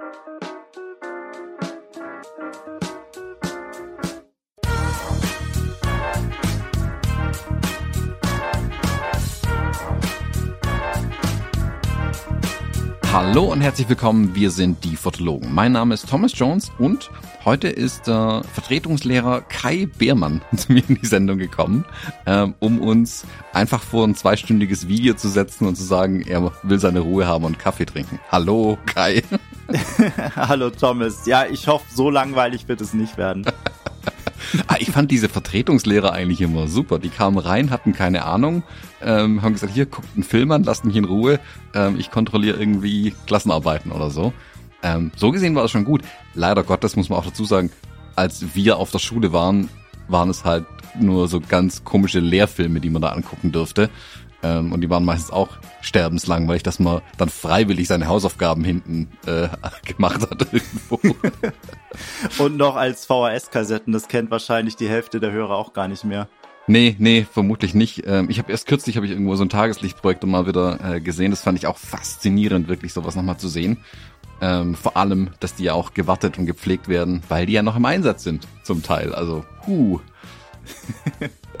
Thank you. Hallo und herzlich willkommen, wir sind die Fotologen. Mein Name ist Thomas Jones und heute ist der Vertretungslehrer Kai Beermann zu mir in die Sendung gekommen, ähm, um uns einfach vor ein zweistündiges Video zu setzen und zu sagen, er will seine Ruhe haben und Kaffee trinken. Hallo Kai. Hallo Thomas. Ja, ich hoffe, so langweilig wird es nicht werden. ich fand diese Vertretungslehrer eigentlich immer super. Die kamen rein, hatten keine Ahnung, ähm, haben gesagt, hier, guckt einen Film an, lasst mich in Ruhe, ähm, ich kontrolliere irgendwie Klassenarbeiten oder so. Ähm, so gesehen war es schon gut. Leider Gottes muss man auch dazu sagen, als wir auf der Schule waren, waren es halt nur so ganz komische Lehrfilme, die man da angucken durfte. Ähm, und die waren meistens auch sterbenslangweilig, dass man dann freiwillig seine Hausaufgaben hinten äh, gemacht hat irgendwo. und noch als VHS-Kassetten, das kennt wahrscheinlich die Hälfte der Hörer auch gar nicht mehr. Nee, nee, vermutlich nicht. Ähm, ich habe erst kürzlich habe ich irgendwo so ein Tageslichtprojekt mal wieder äh, gesehen. Das fand ich auch faszinierend, wirklich sowas nochmal zu sehen. Ähm, vor allem, dass die ja auch gewartet und gepflegt werden, weil die ja noch im Einsatz sind, zum Teil. Also, huh.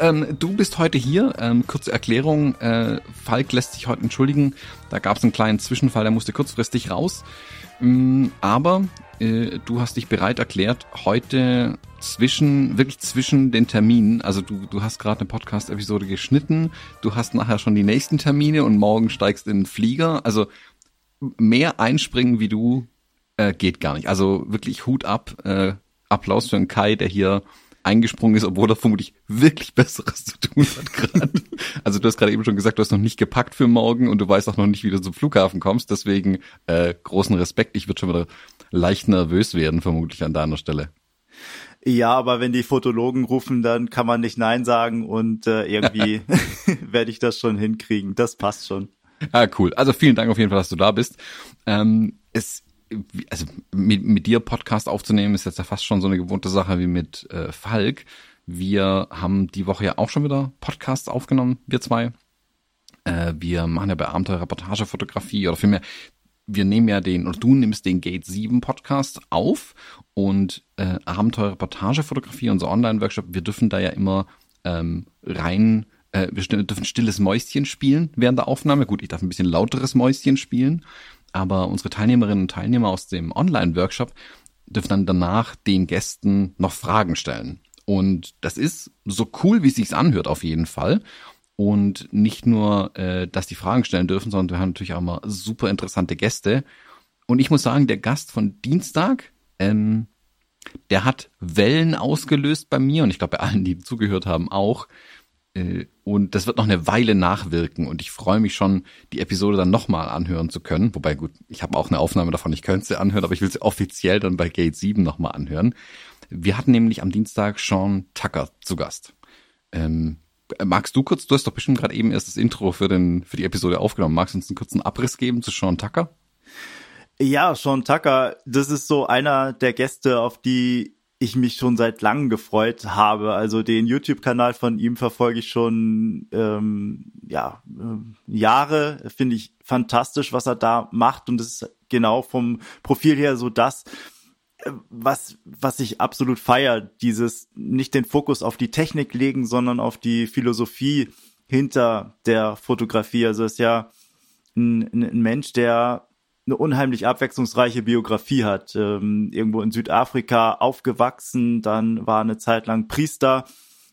Ähm, du bist heute hier. Ähm, kurze Erklärung. Äh, Falk lässt sich heute entschuldigen. Da gab es einen kleinen Zwischenfall, der musste kurzfristig raus. Ähm, aber äh, du hast dich bereit erklärt, heute zwischen, wirklich zwischen den Terminen, also du, du hast gerade eine Podcast-Episode geschnitten, du hast nachher schon die nächsten Termine und morgen steigst in den Flieger. Also mehr einspringen wie du äh, geht gar nicht. Also wirklich Hut ab, äh, Applaus für den Kai, der hier eingesprungen ist, obwohl er vermutlich wirklich Besseres zu tun hat gerade. also du hast gerade eben schon gesagt, du hast noch nicht gepackt für morgen und du weißt auch noch nicht, wie du zum Flughafen kommst. Deswegen äh, großen Respekt. Ich würde schon wieder leicht nervös werden, vermutlich an deiner Stelle. Ja, aber wenn die Fotologen rufen, dann kann man nicht Nein sagen und äh, irgendwie werde ich das schon hinkriegen. Das passt schon. Ah, cool. Also vielen Dank auf jeden Fall, dass du da bist. Ähm, es also mit, mit dir Podcast aufzunehmen, ist jetzt ja fast schon so eine gewohnte Sache wie mit äh, Falk. Wir haben die Woche ja auch schon wieder Podcasts aufgenommen, wir zwei. Äh, wir machen ja bei Abenteuer Reportagefotografie oder vielmehr, wir nehmen ja den, oder du nimmst den Gate 7 Podcast auf und äh, Abenteuer Reportagefotografie, unser Online-Workshop, wir dürfen da ja immer ähm, rein äh, wir dürfen stilles Mäuschen spielen während der Aufnahme. Gut, ich darf ein bisschen lauteres Mäuschen spielen aber unsere Teilnehmerinnen und Teilnehmer aus dem Online-Workshop dürfen dann danach den Gästen noch Fragen stellen. Und das ist so cool, wie es sich anhört, auf jeden Fall. Und nicht nur, äh, dass die Fragen stellen dürfen, sondern wir haben natürlich auch mal super interessante Gäste. Und ich muss sagen, der Gast von Dienstag, ähm, der hat Wellen ausgelöst bei mir und ich glaube bei allen, die zugehört haben, auch. Äh, und das wird noch eine Weile nachwirken und ich freue mich schon, die Episode dann nochmal anhören zu können. Wobei gut, ich habe auch eine Aufnahme davon, ich könnte sie anhören, aber ich will sie offiziell dann bei Gate 7 nochmal anhören. Wir hatten nämlich am Dienstag Sean Tucker zu Gast. Ähm, magst du kurz, du hast doch bestimmt gerade eben erst das Intro für, den, für die Episode aufgenommen. Magst du uns einen kurzen Abriss geben zu Sean Tucker? Ja, Sean Tucker, das ist so einer der Gäste, auf die ich mich schon seit langem gefreut habe. Also den YouTube-Kanal von ihm verfolge ich schon ähm, ja äh, Jahre. Finde ich fantastisch, was er da macht und es ist genau vom Profil her so das, äh, was was ich absolut feier. Dieses nicht den Fokus auf die Technik legen, sondern auf die Philosophie hinter der Fotografie. Also ist ja ein, ein Mensch, der eine unheimlich abwechslungsreiche Biografie hat. Ähm, irgendwo in Südafrika aufgewachsen, dann war eine Zeit lang Priester,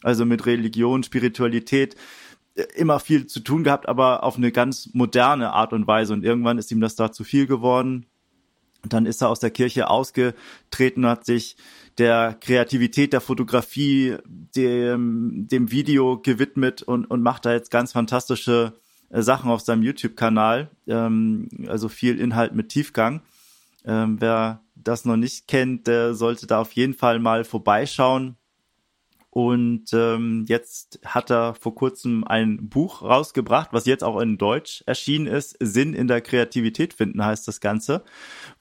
also mit Religion, Spiritualität äh, immer viel zu tun gehabt, aber auf eine ganz moderne Art und Weise. Und irgendwann ist ihm das da zu viel geworden. Und dann ist er aus der Kirche ausgetreten hat sich der Kreativität der Fotografie, dem, dem Video gewidmet und, und macht da jetzt ganz fantastische Sachen auf seinem YouTube-Kanal, ähm, also viel Inhalt mit Tiefgang. Ähm, wer das noch nicht kennt, der sollte da auf jeden Fall mal vorbeischauen. Und ähm, jetzt hat er vor kurzem ein Buch rausgebracht, was jetzt auch in Deutsch erschienen ist. Sinn in der Kreativität finden heißt das Ganze,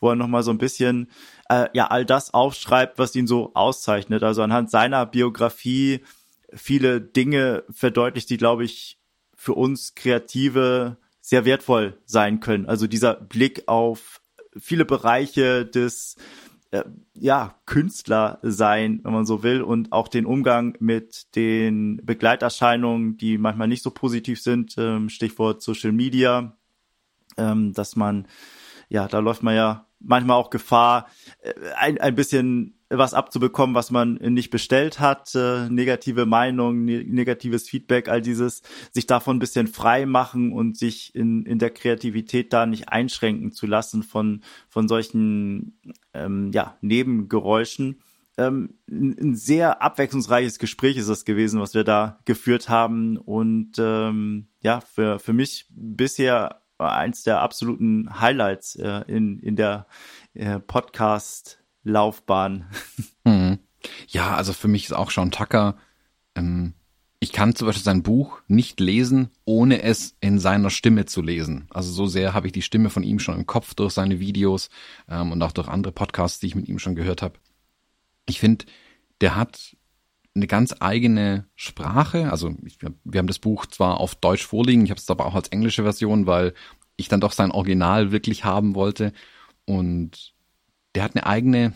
wo er nochmal so ein bisschen äh, ja all das aufschreibt, was ihn so auszeichnet. Also anhand seiner Biografie viele Dinge verdeutlicht, die, glaube ich, für uns Kreative sehr wertvoll sein können. Also dieser Blick auf viele Bereiche des äh, ja, Künstler sein, wenn man so will, und auch den Umgang mit den Begleiterscheinungen, die manchmal nicht so positiv sind, ähm, Stichwort Social Media, ähm, dass man, ja, da läuft man ja manchmal auch Gefahr, äh, ein, ein bisschen was abzubekommen, was man nicht bestellt hat, äh, negative Meinung, ne negatives Feedback, all dieses, sich davon ein bisschen frei machen und sich in, in der Kreativität da nicht einschränken zu lassen von, von solchen ähm, ja, Nebengeräuschen. Ähm, ein sehr abwechslungsreiches Gespräch ist das gewesen, was wir da geführt haben und ähm, ja, für, für mich bisher eins der absoluten Highlights äh, in, in der äh, Podcast Laufbahn. Mhm. Ja, also für mich ist auch Sean Tucker, ähm, ich kann zum Beispiel sein Buch nicht lesen, ohne es in seiner Stimme zu lesen. Also so sehr habe ich die Stimme von ihm schon im Kopf durch seine Videos ähm, und auch durch andere Podcasts, die ich mit ihm schon gehört habe. Ich finde, der hat eine ganz eigene Sprache. Also ich, wir haben das Buch zwar auf Deutsch vorliegen, ich habe es aber auch als englische Version, weil ich dann doch sein Original wirklich haben wollte. Und der hat eine eigene,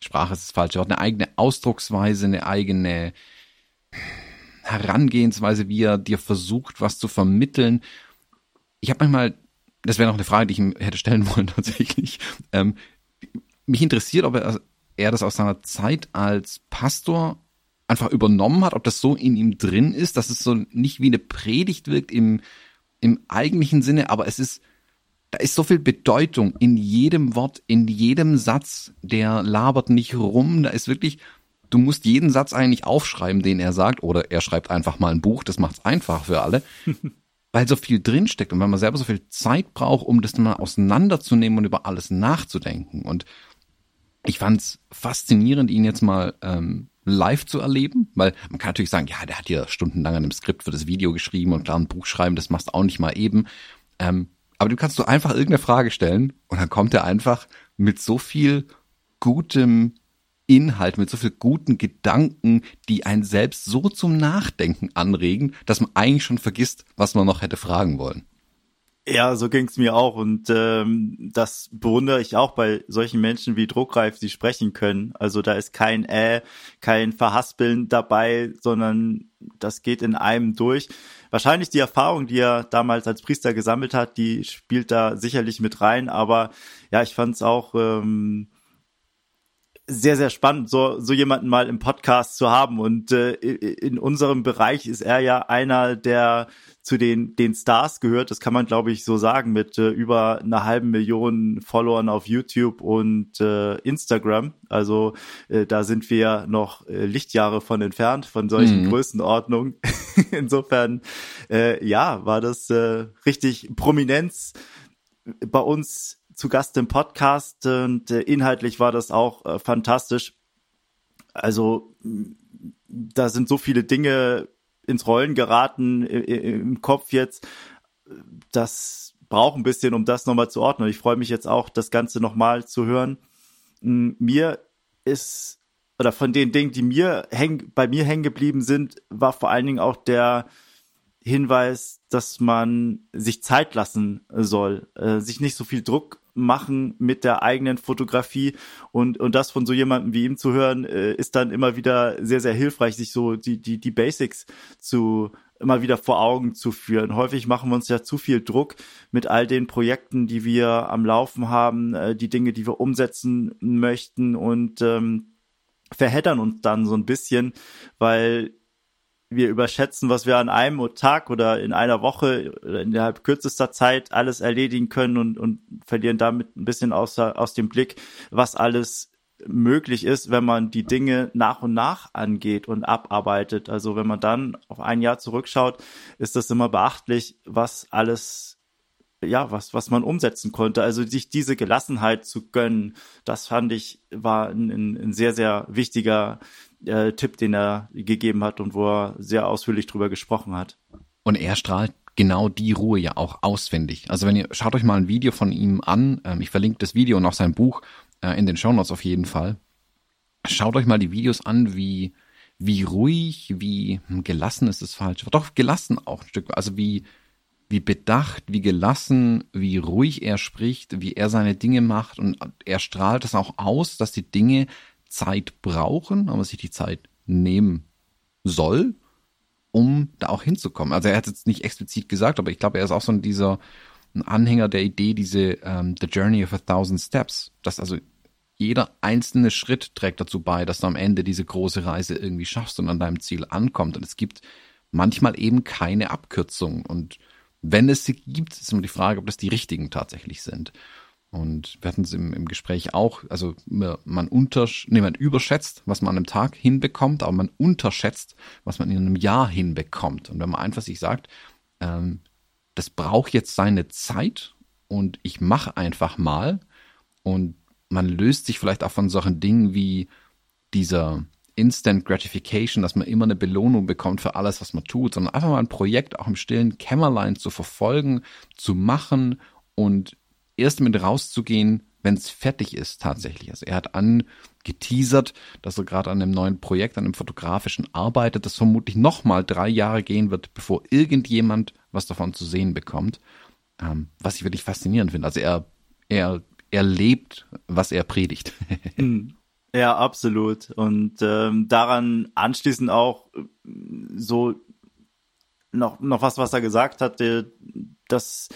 Sprache ist das falsche Wort, eine eigene Ausdrucksweise, eine eigene Herangehensweise, wie er dir versucht, was zu vermitteln. Ich habe manchmal, das wäre noch eine Frage, die ich ihm hätte stellen wollen tatsächlich. Ähm, mich interessiert, ob er, er das aus seiner Zeit als Pastor einfach übernommen hat, ob das so in ihm drin ist, dass es so nicht wie eine Predigt wirkt im, im eigentlichen Sinne, aber es ist da ist so viel Bedeutung in jedem Wort, in jedem Satz. Der labert nicht rum. Da ist wirklich, du musst jeden Satz eigentlich aufschreiben, den er sagt. Oder er schreibt einfach mal ein Buch. Das macht's einfach für alle. weil so viel drinsteckt und weil man selber so viel Zeit braucht, um das mal auseinanderzunehmen und über alles nachzudenken. Und ich fand's faszinierend, ihn jetzt mal ähm, live zu erleben, weil man kann natürlich sagen, ja, der hat ja stundenlang an einem Skript für das Video geschrieben und klar ein Buch schreiben, das machst du auch nicht mal eben. Ähm, aber du kannst so einfach irgendeine Frage stellen und dann kommt er einfach mit so viel gutem Inhalt, mit so viel guten Gedanken, die einen selbst so zum Nachdenken anregen, dass man eigentlich schon vergisst, was man noch hätte fragen wollen. Ja, so ging's mir auch und ähm, das bewundere ich auch bei solchen Menschen wie Druckreif, die sprechen können. Also da ist kein Äh, kein Verhaspeln dabei, sondern das geht in einem durch. Wahrscheinlich die Erfahrung, die er damals als Priester gesammelt hat, die spielt da sicherlich mit rein. Aber ja, ich fand es auch ähm, sehr, sehr spannend, so, so jemanden mal im Podcast zu haben. Und äh, in unserem Bereich ist er ja einer, der zu den, den Stars gehört. Das kann man, glaube ich, so sagen, mit äh, über einer halben Million Followern auf YouTube und äh, Instagram. Also äh, da sind wir noch äh, Lichtjahre von entfernt, von solchen mhm. Größenordnungen. Insofern, äh, ja, war das äh, richtig Prominenz bei uns zu Gast im Podcast und äh, inhaltlich war das auch äh, fantastisch. Also da sind so viele Dinge ins Rollen geraten im Kopf jetzt. Das braucht ein bisschen, um das nochmal zu ordnen. Ich freue mich jetzt auch, das Ganze nochmal zu hören. Mir ist, oder von den Dingen, die mir häng, bei mir hängen geblieben sind, war vor allen Dingen auch der Hinweis, dass man sich Zeit lassen soll, äh, sich nicht so viel Druck machen mit der eigenen Fotografie und und das von so jemandem wie ihm zu hören äh, ist dann immer wieder sehr sehr hilfreich sich so die die die Basics zu immer wieder vor Augen zu führen. Häufig machen wir uns ja zu viel Druck mit all den Projekten, die wir am Laufen haben, äh, die Dinge, die wir umsetzen möchten und ähm, verheddern uns dann so ein bisschen, weil wir überschätzen, was wir an einem Tag oder in einer Woche oder innerhalb kürzester Zeit alles erledigen können und, und verlieren damit ein bisschen aus, aus dem Blick, was alles möglich ist, wenn man die Dinge nach und nach angeht und abarbeitet. Also wenn man dann auf ein Jahr zurückschaut, ist das immer beachtlich, was alles ja, was, was man umsetzen konnte. Also sich diese Gelassenheit zu gönnen, das fand ich, war ein, ein sehr, sehr wichtiger äh, Tipp, den er gegeben hat und wo er sehr ausführlich drüber gesprochen hat. Und er strahlt genau die Ruhe ja auch auswendig. Also wenn ihr, schaut euch mal ein Video von ihm an, ähm, ich verlinke das Video und auch sein Buch äh, in den Show Notes auf jeden Fall. Schaut euch mal die Videos an, wie, wie ruhig, wie hm, gelassen ist es falsch, doch gelassen auch ein Stück, also wie, wie bedacht, wie gelassen, wie ruhig er spricht, wie er seine Dinge macht und er strahlt es auch aus, dass die Dinge Zeit brauchen, aber sich die Zeit nehmen soll, um da auch hinzukommen. Also er hat jetzt nicht explizit gesagt, aber ich glaube, er ist auch so ein dieser ein Anhänger der Idee, diese um, The Journey of a Thousand Steps, dass also jeder einzelne Schritt trägt dazu bei, dass du am Ende diese große Reise irgendwie schaffst und an deinem Ziel ankommt. Und es gibt manchmal eben keine Abkürzung. Und wenn es sie gibt, ist immer die Frage, ob das die richtigen tatsächlich sind. Und wir hatten es im, im Gespräch auch, also man untersch nee, man überschätzt, was man an einem Tag hinbekommt, aber man unterschätzt, was man in einem Jahr hinbekommt. Und wenn man einfach sich sagt, ähm, das braucht jetzt seine Zeit und ich mache einfach mal und man löst sich vielleicht auch von solchen Dingen wie dieser Instant Gratification, dass man immer eine Belohnung bekommt für alles, was man tut, sondern einfach mal ein Projekt auch im stillen Kämmerlein zu verfolgen, zu machen und erst mit rauszugehen, wenn es fertig ist tatsächlich. Also er hat angeteasert, dass er gerade an einem neuen Projekt, an einem fotografischen arbeitet, das vermutlich nochmal drei Jahre gehen wird, bevor irgendjemand was davon zu sehen bekommt. Ähm, was ich wirklich faszinierend finde. Also er, er, er lebt, was er predigt. Hm. Ja, absolut. Und ähm, daran anschließend auch so noch, noch was, was er gesagt hatte, dass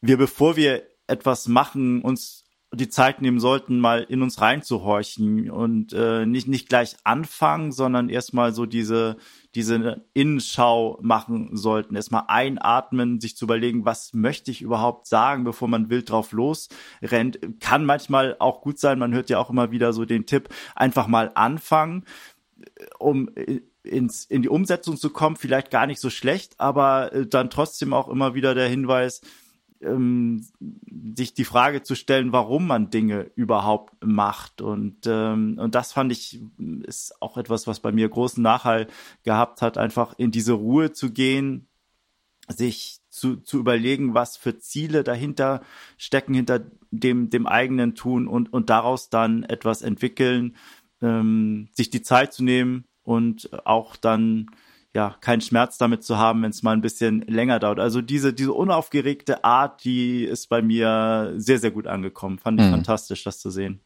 wir, bevor wir etwas machen, uns die Zeit nehmen sollten, mal in uns reinzuhorchen und äh, nicht nicht gleich anfangen, sondern erstmal so diese diese Innenschau machen sollten. Erstmal einatmen, sich zu überlegen, was möchte ich überhaupt sagen, bevor man wild drauf losrennt. Kann manchmal auch gut sein. Man hört ja auch immer wieder so den Tipp, einfach mal anfangen, um ins, in die Umsetzung zu kommen. Vielleicht gar nicht so schlecht, aber äh, dann trotzdem auch immer wieder der Hinweis, ähm, sich die Frage zu stellen, warum man Dinge überhaupt macht. Und, ähm, und das fand ich, ist auch etwas, was bei mir großen Nachhall gehabt hat, einfach in diese Ruhe zu gehen, sich zu, zu überlegen, was für Ziele dahinter stecken, hinter dem, dem eigenen Tun und, und daraus dann etwas entwickeln, ähm, sich die Zeit zu nehmen und auch dann ja, keinen Schmerz damit zu haben, wenn es mal ein bisschen länger dauert. Also diese, diese unaufgeregte Art, die ist bei mir sehr, sehr gut angekommen. Fand ich mhm. fantastisch, das zu sehen.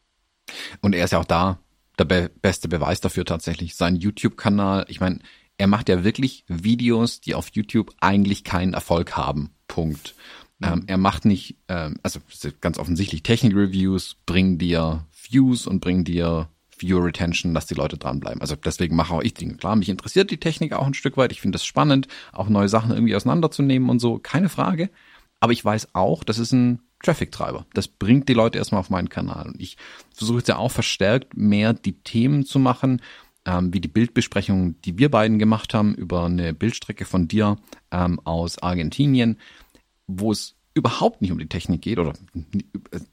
Und er ist ja auch da der be beste Beweis dafür tatsächlich. Sein YouTube-Kanal, ich meine, er macht ja wirklich Videos, die auf YouTube eigentlich keinen Erfolg haben. Punkt. Mhm. Ähm, er macht nicht, ähm, also ganz offensichtlich Technik-Reviews bringen dir Views und bringen dir Viewer Retention, dass die Leute dranbleiben. Also deswegen mache auch ich Dinge. Klar, mich interessiert die Technik auch ein Stück weit. Ich finde es spannend, auch neue Sachen irgendwie auseinanderzunehmen und so. Keine Frage. Aber ich weiß auch, das ist ein Traffic-Treiber. Das bringt die Leute erstmal auf meinen Kanal. Und ich versuche jetzt ja auch verstärkt mehr die Themen zu machen, ähm, wie die Bildbesprechung, die wir beiden gemacht haben über eine Bildstrecke von dir ähm, aus Argentinien, wo es überhaupt nicht um die Technik geht oder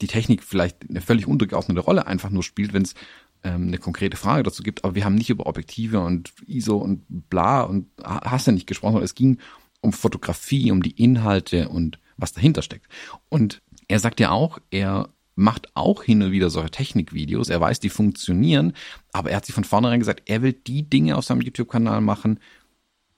die Technik vielleicht eine völlig untergeordnete Rolle einfach nur spielt, wenn es ähm, eine konkrete Frage dazu gibt, aber wir haben nicht über Objektive und ISO und bla und hast ja nicht gesprochen, sondern es ging um Fotografie, um die Inhalte und was dahinter steckt. Und er sagt ja auch, er macht auch hin und wieder solche Technikvideos, er weiß, die funktionieren, aber er hat sich von vornherein gesagt, er will die Dinge auf seinem YouTube-Kanal machen,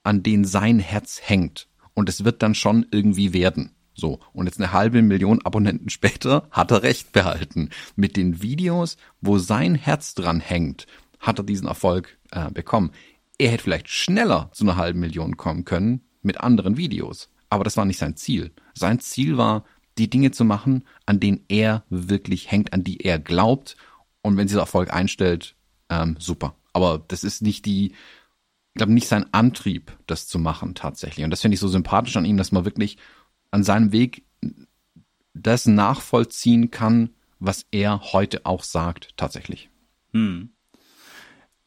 an denen sein Herz hängt. Und es wird dann schon irgendwie werden. So, und jetzt eine halbe Million Abonnenten später hat er recht behalten. Mit den Videos, wo sein Herz dran hängt, hat er diesen Erfolg äh, bekommen. Er hätte vielleicht schneller zu einer halben Million kommen können mit anderen Videos. Aber das war nicht sein Ziel. Sein Ziel war, die Dinge zu machen, an denen er wirklich hängt, an die er glaubt. Und wenn dieser Erfolg einstellt, ähm, super. Aber das ist nicht die, ich glaube, nicht sein Antrieb, das zu machen tatsächlich. Und das finde ich so sympathisch an ihm, dass man wirklich an seinem Weg das nachvollziehen kann, was er heute auch sagt, tatsächlich. Hm.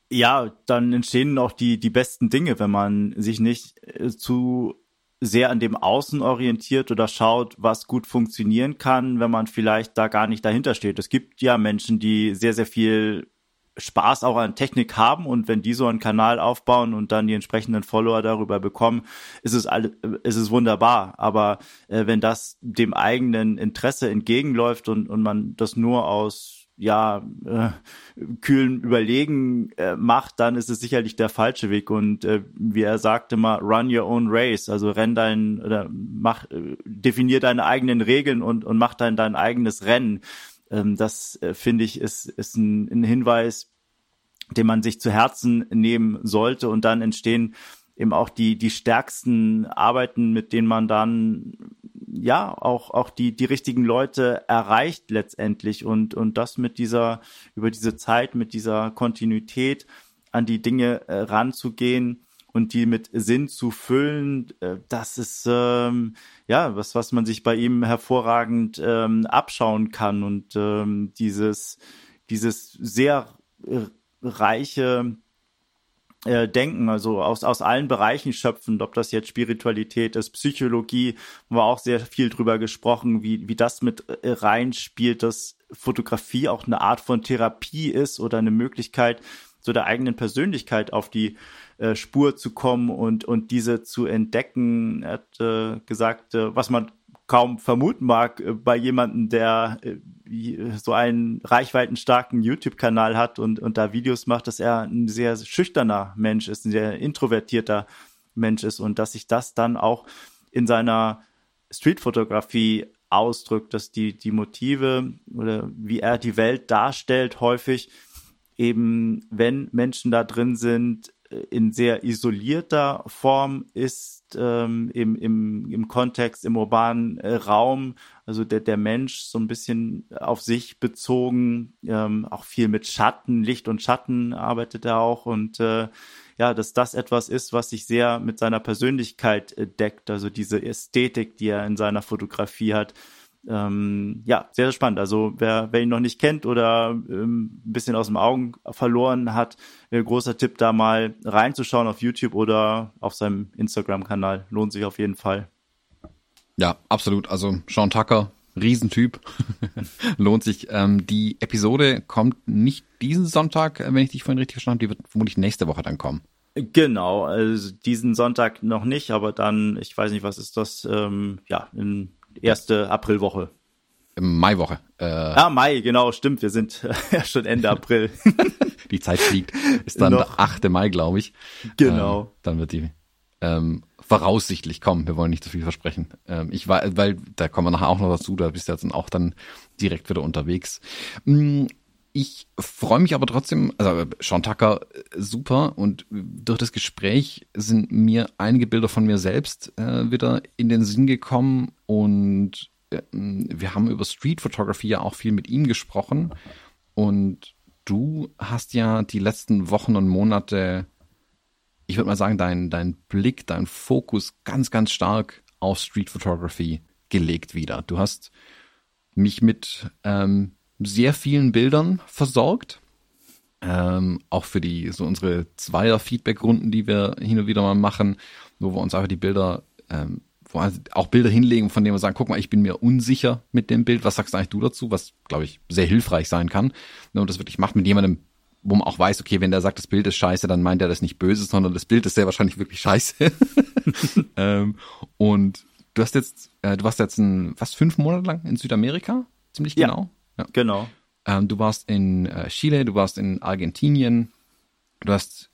Ja, dann entstehen auch die, die besten Dinge, wenn man sich nicht äh, zu sehr an dem Außen orientiert oder schaut, was gut funktionieren kann, wenn man vielleicht da gar nicht dahinter steht. Es gibt ja Menschen, die sehr, sehr viel Spaß auch an Technik haben und wenn die so einen Kanal aufbauen und dann die entsprechenden Follower darüber bekommen, ist es alles, ist es wunderbar. Aber äh, wenn das dem eigenen Interesse entgegenläuft und, und man das nur aus ja äh, kühlen Überlegen äh, macht, dann ist es sicherlich der falsche Weg. Und äh, wie er sagte mal, run your own race, also renn dein oder mach, äh, definier deine eigenen Regeln und und mach dein dein eigenes Rennen. Ähm, das äh, finde ich ist ist ein, ein Hinweis, den man sich zu Herzen nehmen sollte. Und dann entstehen eben auch die die stärksten Arbeiten, mit denen man dann ja auch auch die die richtigen Leute erreicht letztendlich. Und und das mit dieser über diese Zeit mit dieser Kontinuität an die Dinge äh, ranzugehen und die mit Sinn zu füllen, äh, das ist ähm, ja was was man sich bei ihm hervorragend ähm, abschauen kann. Und ähm, dieses dieses sehr äh, reiche äh, denken, also aus, aus allen Bereichen schöpfend, ob das jetzt Spiritualität ist, Psychologie, war auch sehr viel drüber gesprochen, wie, wie das mit äh, reinspielt, dass Fotografie auch eine Art von Therapie ist oder eine Möglichkeit, so der eigenen Persönlichkeit auf die äh, Spur zu kommen und, und diese zu entdecken. Er hat äh, gesagt, äh, was man kaum vermuten mag äh, bei jemandem, der äh, so einen reichweitenstarken YouTube-Kanal hat und, und da Videos macht, dass er ein sehr schüchterner Mensch ist, ein sehr introvertierter Mensch ist und dass sich das dann auch in seiner Streetfotografie ausdrückt, dass die, die Motive oder wie er die Welt darstellt, häufig eben, wenn Menschen da drin sind, in sehr isolierter Form ist ähm, im, im, im Kontext, im urbanen äh, Raum, also der, der Mensch so ein bisschen auf sich bezogen, ähm, auch viel mit Schatten, Licht und Schatten arbeitet er auch. Und äh, ja, dass das etwas ist, was sich sehr mit seiner Persönlichkeit äh, deckt, also diese Ästhetik, die er in seiner Fotografie hat, ähm, ja, sehr, sehr spannend. Also wer, wer ihn noch nicht kennt oder ähm, ein bisschen aus dem Augen verloren hat, äh, großer Tipp, da mal reinzuschauen auf YouTube oder auf seinem Instagram-Kanal. Lohnt sich auf jeden Fall. Ja, absolut. Also Sean Tucker, Riesentyp. Lohnt sich. Ähm, die Episode kommt nicht diesen Sonntag, äh, wenn ich dich vorhin richtig verstanden habe, die wird vermutlich nächste Woche dann kommen. Genau, also diesen Sonntag noch nicht, aber dann, ich weiß nicht, was ist das, ähm, ja, in erste Aprilwoche. Maiwoche. Äh, ah, Mai, genau, stimmt. Wir sind ja schon Ende April. die Zeit fliegt. Ist dann Noch. der 8. Mai, glaube ich. Genau. Ähm, dann wird die ähm, voraussichtlich kommen. Wir wollen nicht zu viel versprechen. Ähm, ich war, weil da kommen wir nachher auch noch dazu. Da bist du jetzt auch dann direkt wieder unterwegs. Ich freue mich aber trotzdem, also Sean Tucker, super. Und durch das Gespräch sind mir einige Bilder von mir selbst äh, wieder in den Sinn gekommen. Und äh, wir haben über Street Photography ja auch viel mit ihm gesprochen. Und du hast ja die letzten Wochen und Monate, ich würde mal sagen, dein, dein Blick, dein Fokus ganz, ganz stark auf Street Photography gelegt wieder. Du hast mich mit ähm, sehr vielen Bildern versorgt. Ähm, auch für die, so unsere Zweier-Feedback-Runden, die wir hin und wieder mal machen, wo wir uns einfach die Bilder, ähm, wo wir auch Bilder hinlegen, von denen wir sagen, guck mal, ich bin mir unsicher mit dem Bild. Was sagst du eigentlich du dazu? Was, glaube ich, sehr hilfreich sein kann. Und das wirklich macht mit jemandem, wo man auch weiß, okay, wenn der sagt, das Bild ist scheiße, dann meint er das nicht böse, sondern das Bild ist sehr wahrscheinlich wirklich scheiße. ähm, und du hast jetzt, äh, du warst jetzt ein, fast fünf Monate lang in Südamerika, ziemlich genau. Ja. Genau. Ähm, du warst in äh, Chile, du warst in Argentinien. Du hast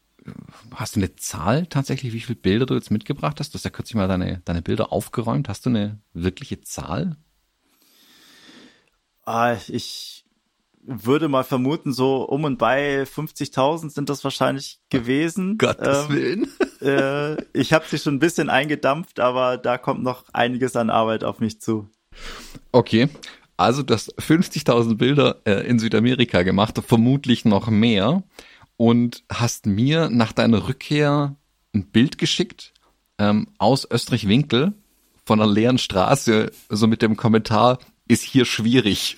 hast du eine Zahl tatsächlich, wie viele Bilder du jetzt mitgebracht hast? Du hast ja kürzlich mal deine, deine Bilder aufgeräumt. Hast du eine wirkliche Zahl? Ah, ich würde mal vermuten, so um und bei 50.000 sind das wahrscheinlich gewesen. Gottes ähm, Willen. äh, ich habe sie schon ein bisschen eingedampft, aber da kommt noch einiges an Arbeit auf mich zu. Okay, also du hast 50.000 Bilder äh, in Südamerika gemacht, vermutlich noch mehr und hast mir nach deiner Rückkehr ein Bild geschickt ähm, aus Österreich-Winkel von einer leeren Straße, so mit dem Kommentar, ist hier schwierig.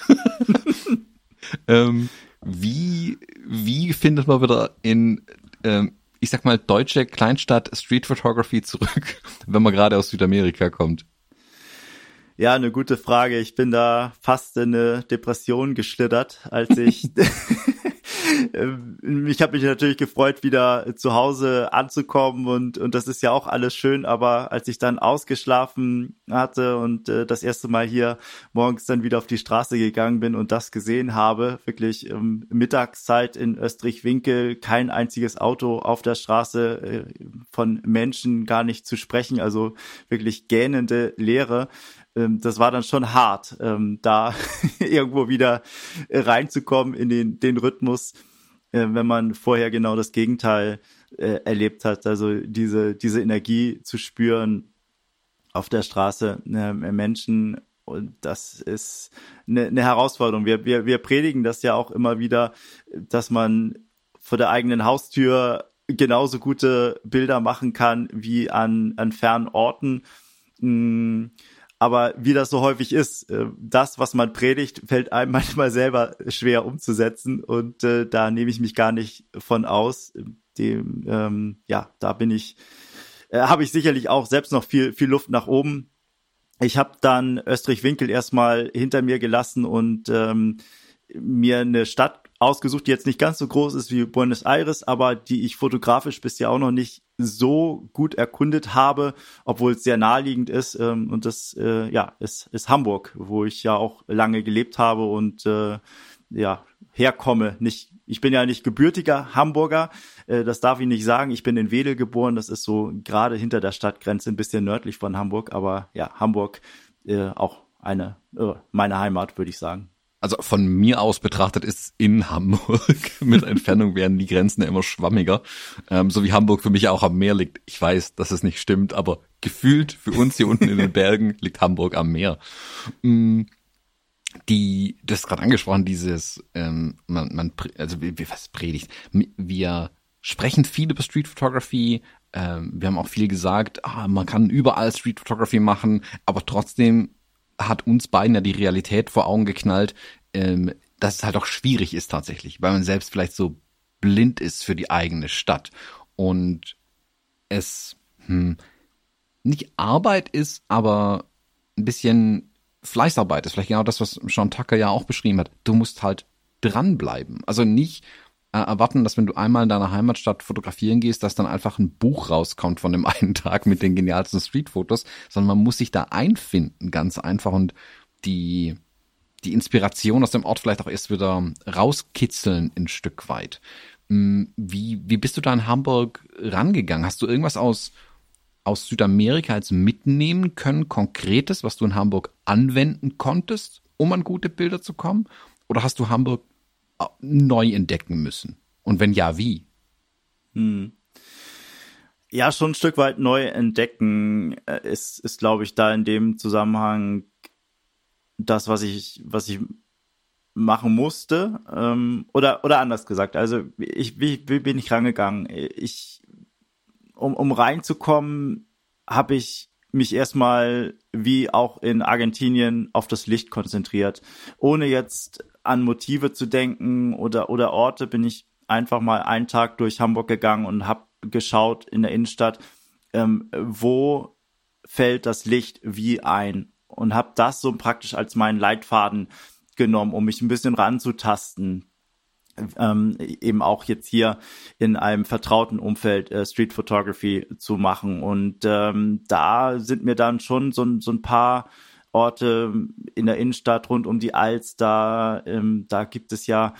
ähm, wie, wie findet man wieder in, ähm, ich sag mal, deutsche Kleinstadt Street Photography zurück, wenn man gerade aus Südamerika kommt? Ja, eine gute Frage. Ich bin da fast in eine Depression geschlittert, als ich ich habe mich natürlich gefreut, wieder zu Hause anzukommen und, und das ist ja auch alles schön, aber als ich dann ausgeschlafen hatte und äh, das erste Mal hier morgens dann wieder auf die Straße gegangen bin und das gesehen habe, wirklich ähm, Mittagszeit in Österreich-Winkel, kein einziges Auto auf der Straße, äh, von Menschen gar nicht zu sprechen, also wirklich gähnende Leere ähm, das war dann schon hart, ähm, da irgendwo wieder reinzukommen in den, den Rhythmus, äh, wenn man vorher genau das Gegenteil äh, erlebt hat. Also diese, diese Energie zu spüren auf der Straße, äh, Menschen und das ist eine, eine Herausforderung. Wir, wir, wir predigen das ja auch immer wieder, dass man vor der eigenen Haustür genauso gute Bilder machen kann wie an, an fernen Orten. Aber wie das so häufig ist, äh, das, was man predigt, fällt einem manchmal selber schwer umzusetzen. Und äh, da nehme ich mich gar nicht von aus. Dem, ähm, ja, da bin ich, äh, habe ich sicherlich auch selbst noch viel, viel Luft nach oben. Ich habe dann Österreich-Winkel erstmal hinter mir gelassen und ähm, mir eine Stadt ausgesucht, die jetzt nicht ganz so groß ist wie Buenos Aires, aber die ich fotografisch bisher auch noch nicht so gut erkundet habe, obwohl es sehr naheliegend ist. Ähm, und das äh, ja ist, ist Hamburg, wo ich ja auch lange gelebt habe und äh, ja herkomme. Nicht, ich bin ja nicht gebürtiger Hamburger, äh, das darf ich nicht sagen. Ich bin in Wedel geboren, das ist so gerade hinter der Stadtgrenze, ein bisschen nördlich von Hamburg, aber ja Hamburg äh, auch eine äh, meine Heimat, würde ich sagen. Also von mir aus betrachtet ist in Hamburg. Mit Entfernung werden die Grenzen ja immer schwammiger. Ähm, so wie Hamburg für mich auch am Meer liegt. Ich weiß, dass es nicht stimmt, aber gefühlt für uns hier unten in den Bergen liegt Hamburg am Meer. Mm, die, du hast gerade angesprochen, dieses, ähm, man, man, also wie, was predigt? Wir sprechen viel über Street Photography. Ähm, wir haben auch viel gesagt, ah, man kann überall Street Photography machen, aber trotzdem hat uns beiden ja die Realität vor Augen geknallt, ähm, dass es halt auch schwierig ist tatsächlich, weil man selbst vielleicht so blind ist für die eigene Stadt und es hm, nicht Arbeit ist, aber ein bisschen Fleißarbeit ist. Vielleicht genau das, was Sean Tucker ja auch beschrieben hat. Du musst halt dranbleiben. Also nicht erwarten, dass wenn du einmal in deiner Heimatstadt fotografieren gehst, dass dann einfach ein Buch rauskommt von dem einen Tag mit den genialsten Streetfotos, sondern man muss sich da einfinden, ganz einfach und die die Inspiration aus dem Ort vielleicht auch erst wieder rauskitzeln ein Stück weit. Hm, wie, wie bist du da in Hamburg rangegangen? Hast du irgendwas aus, aus Südamerika als mitnehmen können, konkretes, was du in Hamburg anwenden konntest, um an gute Bilder zu kommen? Oder hast du Hamburg neu entdecken müssen? Und wenn ja, wie? Hm. Ja, schon ein Stück weit neu entdecken äh, ist, ist glaube ich, da in dem Zusammenhang das, was ich, was ich machen musste. Ähm, oder, oder anders gesagt, also ich, wie, wie bin ich rangegangen? Ich, um, um reinzukommen, habe ich mich erstmal wie auch in Argentinien auf das Licht konzentriert, ohne jetzt an Motive zu denken oder, oder Orte, bin ich einfach mal einen Tag durch Hamburg gegangen und habe geschaut in der Innenstadt, ähm, wo fällt das Licht wie ein und habe das so praktisch als meinen Leitfaden genommen, um mich ein bisschen ranzutasten. Ähm, eben auch jetzt hier in einem vertrauten Umfeld äh, Street Photography zu machen. Und ähm, da sind mir dann schon so, so ein paar Orte in der Innenstadt rund um die Alster. Ähm, da gibt es ja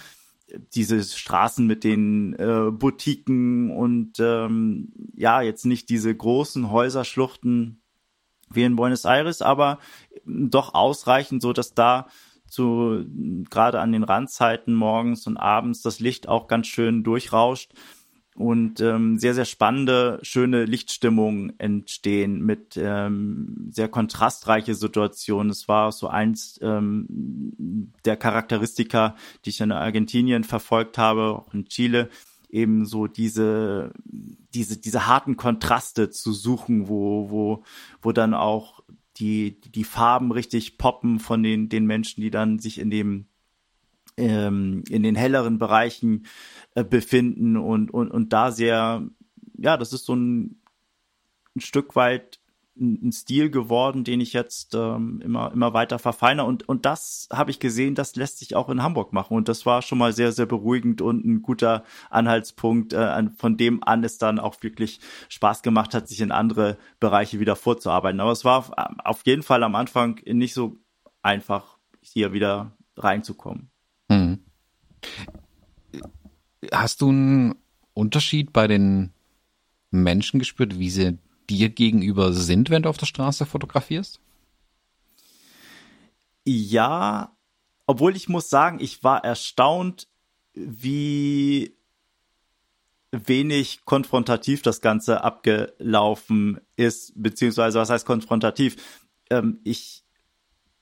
diese Straßen mit den äh, Boutiquen und ähm, ja, jetzt nicht diese großen Häuserschluchten wie in Buenos Aires, aber doch ausreichend, so dass da zu gerade an den Randzeiten morgens und abends das Licht auch ganz schön durchrauscht und ähm, sehr, sehr spannende, schöne Lichtstimmungen entstehen mit ähm, sehr kontrastreiche Situationen. Es war so eins ähm, der Charakteristika, die ich in Argentinien verfolgt habe, auch in Chile, eben so diese, diese, diese harten Kontraste zu suchen, wo, wo, wo dann auch die, die Farben richtig poppen von den, den Menschen, die dann sich in dem ähm, in den helleren Bereichen äh, befinden und, und, und da sehr, ja, das ist so ein, ein Stück weit ein Stil geworden, den ich jetzt ähm, immer immer weiter verfeine und und das habe ich gesehen, das lässt sich auch in Hamburg machen und das war schon mal sehr sehr beruhigend und ein guter Anhaltspunkt, äh, von dem an es dann auch wirklich Spaß gemacht hat, sich in andere Bereiche wieder vorzuarbeiten. Aber es war auf jeden Fall am Anfang nicht so einfach hier wieder reinzukommen. Hm. Hast du einen Unterschied bei den Menschen gespürt, wie sie dir gegenüber sind, wenn du auf der Straße fotografierst? Ja, obwohl ich muss sagen, ich war erstaunt, wie wenig konfrontativ das Ganze abgelaufen ist, beziehungsweise was heißt konfrontativ? Ähm, ich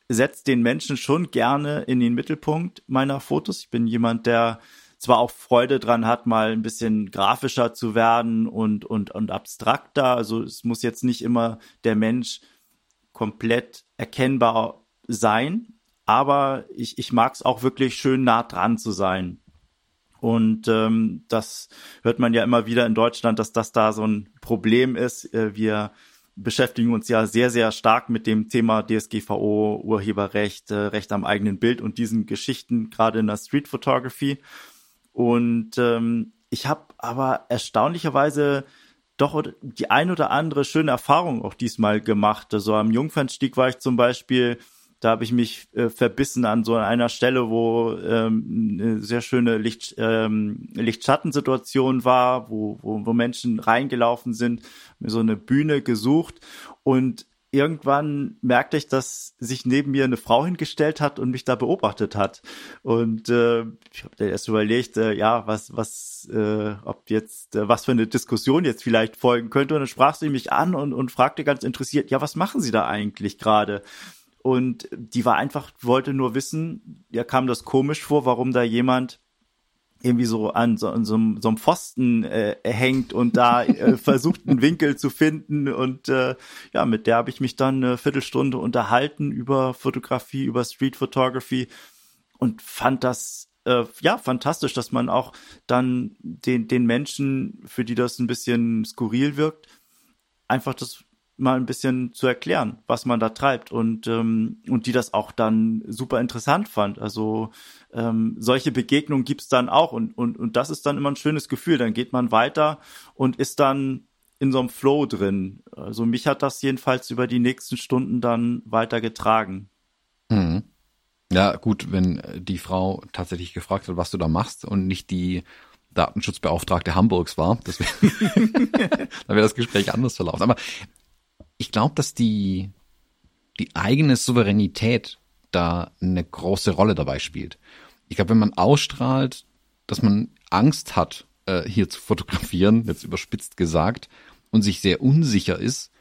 setze den Menschen schon gerne in den Mittelpunkt meiner Fotos. Ich bin jemand, der zwar auch Freude dran hat, mal ein bisschen grafischer zu werden und, und, und abstrakter. Also es muss jetzt nicht immer der Mensch komplett erkennbar sein, aber ich, ich mag es auch wirklich schön nah dran zu sein. Und ähm, das hört man ja immer wieder in Deutschland, dass das da so ein Problem ist. Äh, wir beschäftigen uns ja sehr, sehr stark mit dem Thema DSGVO, Urheberrecht, äh, Recht am eigenen Bild und diesen Geschichten, gerade in der Street Photography. Und ähm, ich habe aber erstaunlicherweise doch die ein oder andere schöne Erfahrung auch diesmal gemacht. Also am Jungfernstieg war ich zum Beispiel, da habe ich mich äh, verbissen an so einer Stelle, wo ähm, eine sehr schöne Licht, ähm, Lichtschattensituation war, wo, wo, wo Menschen reingelaufen sind, mir so eine Bühne gesucht und irgendwann merkte ich, dass sich neben mir eine Frau hingestellt hat und mich da beobachtet hat. Und äh, ich habe dann erst überlegt, äh, ja, was, was, äh, ob jetzt, äh, was für eine Diskussion jetzt vielleicht folgen könnte. Und dann sprach sie mich an und, und fragte ganz interessiert, ja, was machen Sie da eigentlich gerade? Und die war einfach, wollte nur wissen, ja, kam das komisch vor, warum da jemand irgendwie so an so, an so, so einem Pfosten äh, hängt und da äh, versucht einen Winkel zu finden. Und äh, ja, mit der habe ich mich dann eine Viertelstunde unterhalten über Fotografie, über Street Photography und fand das äh, ja fantastisch, dass man auch dann den den Menschen, für die das ein bisschen skurril wirkt, einfach das mal ein bisschen zu erklären, was man da treibt und ähm, und die das auch dann super interessant fand. Also ähm, solche Begegnungen gibt's dann auch und und und das ist dann immer ein schönes Gefühl. Dann geht man weiter und ist dann in so einem Flow drin. Also mich hat das jedenfalls über die nächsten Stunden dann weiter getragen. Hm. Ja, gut, wenn die Frau tatsächlich gefragt hat, was du da machst und nicht die Datenschutzbeauftragte Hamburgs war, das wär, dann wäre das Gespräch anders verlaufen. Aber ich glaube, dass die, die eigene Souveränität da eine große Rolle dabei spielt. Ich glaube, wenn man ausstrahlt, dass man Angst hat, äh, hier zu fotografieren, jetzt überspitzt gesagt, und sich sehr unsicher ist,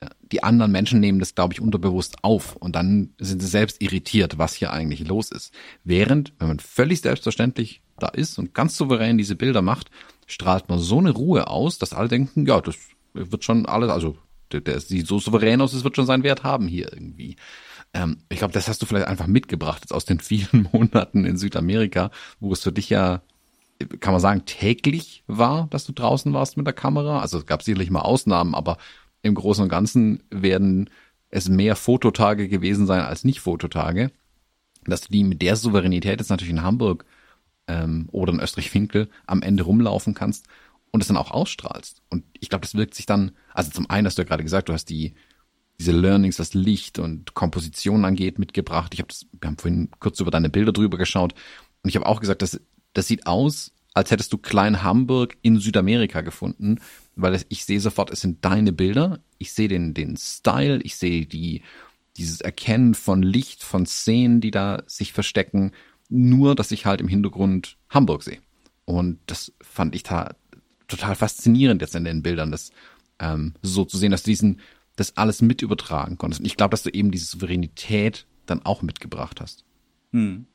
äh, die anderen Menschen nehmen das, glaube ich, unterbewusst auf und dann sind sie selbst irritiert, was hier eigentlich los ist. Während, wenn man völlig selbstverständlich da ist und ganz souverän diese Bilder macht, strahlt man so eine Ruhe aus, dass alle denken, ja, das wird schon alles, also der, der sieht so souverän aus, es wird schon seinen Wert haben hier irgendwie. Ähm, ich glaube, das hast du vielleicht einfach mitgebracht jetzt aus den vielen Monaten in Südamerika, wo es für dich ja, kann man sagen, täglich war, dass du draußen warst mit der Kamera. Also es gab sicherlich mal Ausnahmen, aber im Großen und Ganzen werden es mehr Fototage gewesen sein als nicht Fototage. Dass du die mit der Souveränität jetzt natürlich in Hamburg ähm, oder in Österreich-Winkel am Ende rumlaufen kannst und es dann auch ausstrahlst. Und ich glaube, das wirkt sich dann, also zum einen hast du ja gerade gesagt, du hast die diese Learnings, was Licht und Komposition angeht, mitgebracht. Ich habe das, wir haben vorhin kurz über deine Bilder drüber geschaut und ich habe auch gesagt, das, das sieht aus, als hättest du Klein Hamburg in Südamerika gefunden, weil ich sehe sofort, es sind deine Bilder, ich sehe den, den Style, ich sehe die, dieses Erkennen von Licht, von Szenen, die da sich verstecken, nur, dass ich halt im Hintergrund Hamburg sehe. Und das fand ich da total faszinierend jetzt in den Bildern, das ähm, so zu sehen, dass du diesen, das alles mit übertragen konntest. Und ich glaube, dass du eben diese Souveränität dann auch mitgebracht hast. Hm.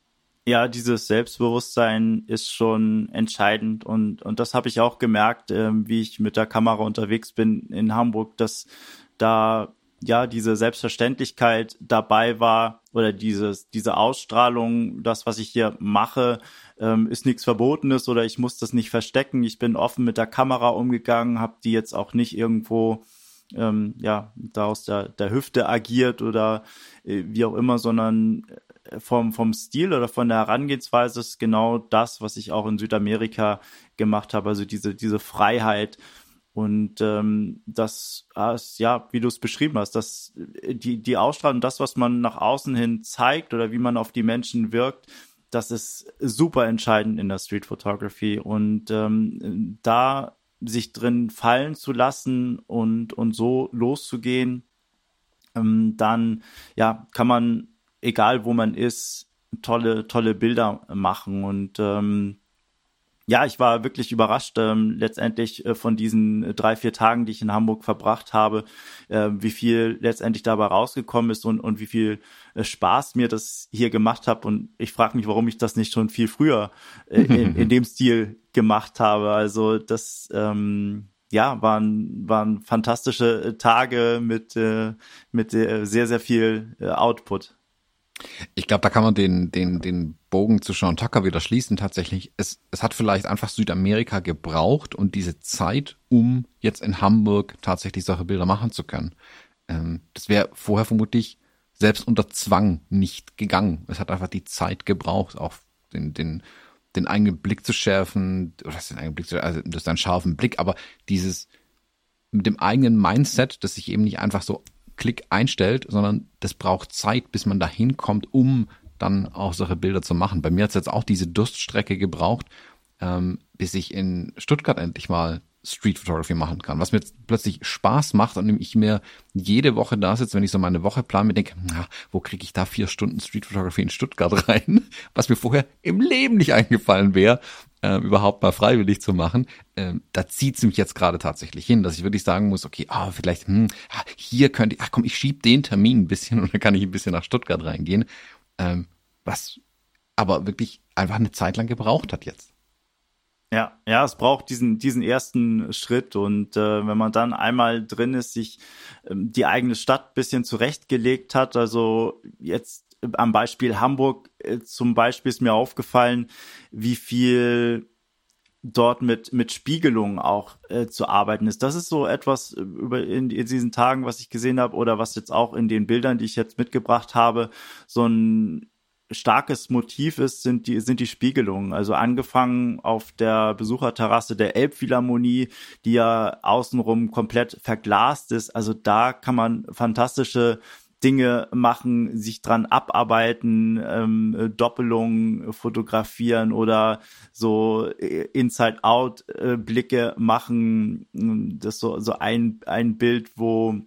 Ja, dieses Selbstbewusstsein ist schon entscheidend und und das habe ich auch gemerkt, ähm, wie ich mit der Kamera unterwegs bin in Hamburg, dass da ja diese Selbstverständlichkeit dabei war oder dieses diese Ausstrahlung, das was ich hier mache, ähm, ist nichts Verbotenes oder ich muss das nicht verstecken. Ich bin offen mit der Kamera umgegangen, habe die jetzt auch nicht irgendwo ähm, ja, da aus der, der Hüfte agiert oder äh, wie auch immer, sondern äh, vom, vom Stil oder von der Herangehensweise ist genau das, was ich auch in Südamerika gemacht habe. Also diese, diese Freiheit und ähm, das, ja, wie du es beschrieben hast, dass äh, die, die Ausstrahlung, das, was man nach außen hin zeigt oder wie man auf die Menschen wirkt, das ist super entscheidend in der Street Photography. Und ähm, da sich drin fallen zu lassen und, und so loszugehen, ähm, dann ja, kann man, egal wo man ist, tolle, tolle Bilder machen. Und ähm, ja, ich war wirklich überrascht ähm, letztendlich äh, von diesen drei, vier Tagen, die ich in Hamburg verbracht habe, äh, wie viel letztendlich dabei rausgekommen ist und, und wie viel äh, Spaß mir das hier gemacht hat. Und ich frage mich, warum ich das nicht schon viel früher äh, in, in dem Stil gemacht habe. Also das ähm, ja, waren, waren fantastische äh, Tage mit, äh, mit äh, sehr, sehr viel äh, Output. Ich glaube, da kann man den, den, den Bogen zu Sean Tucker wieder schließen tatsächlich. Es, es hat vielleicht einfach Südamerika gebraucht und diese Zeit, um jetzt in Hamburg tatsächlich solche Bilder machen zu können. Ähm, das wäre vorher vermutlich selbst unter Zwang nicht gegangen. Es hat einfach die Zeit gebraucht, auch den, den, den eigenen Blick zu schärfen, oder den eigenen Blick zu, also das ist ein scharfen Blick, aber dieses mit dem eigenen Mindset, das sich eben nicht einfach so Klick einstellt, sondern das braucht Zeit, bis man dahin kommt, um dann auch solche Bilder zu machen. Bei mir hat es jetzt auch diese Durststrecke gebraucht, ähm, bis ich in Stuttgart endlich mal Street Photography machen kann, was mir jetzt plötzlich Spaß macht und ich mir jede Woche da sitze, wenn ich so meine Woche plane, mir denke, na, wo kriege ich da vier Stunden Street Photography in Stuttgart rein, was mir vorher im Leben nicht eingefallen wäre, äh, überhaupt mal freiwillig zu machen. Ähm, da zieht es mich jetzt gerade tatsächlich hin, dass ich wirklich sagen muss, okay, ah, vielleicht, hm, ah, hier könnte ich, ach komm, ich schieb den Termin ein bisschen und dann kann ich ein bisschen nach Stuttgart reingehen, ähm, was aber wirklich einfach eine Zeit lang gebraucht hat jetzt. Ja, ja, es braucht diesen, diesen ersten Schritt und äh, wenn man dann einmal drin ist, sich ähm, die eigene Stadt bisschen zurechtgelegt hat, also jetzt am Beispiel Hamburg äh, zum Beispiel ist mir aufgefallen, wie viel dort mit mit Spiegelungen auch äh, zu arbeiten ist. Das ist so etwas äh, über in, in diesen Tagen, was ich gesehen habe oder was jetzt auch in den Bildern, die ich jetzt mitgebracht habe, so ein starkes Motiv ist, sind die, sind die Spiegelungen. Also angefangen auf der Besucherterrasse der Elbphilharmonie, die ja außenrum komplett verglast ist. Also da kann man fantastische Dinge machen, sich dran abarbeiten, ähm, Doppelungen fotografieren oder so äh, Inside-Out-Blicke machen. Das ist so, so ein, ein Bild, wo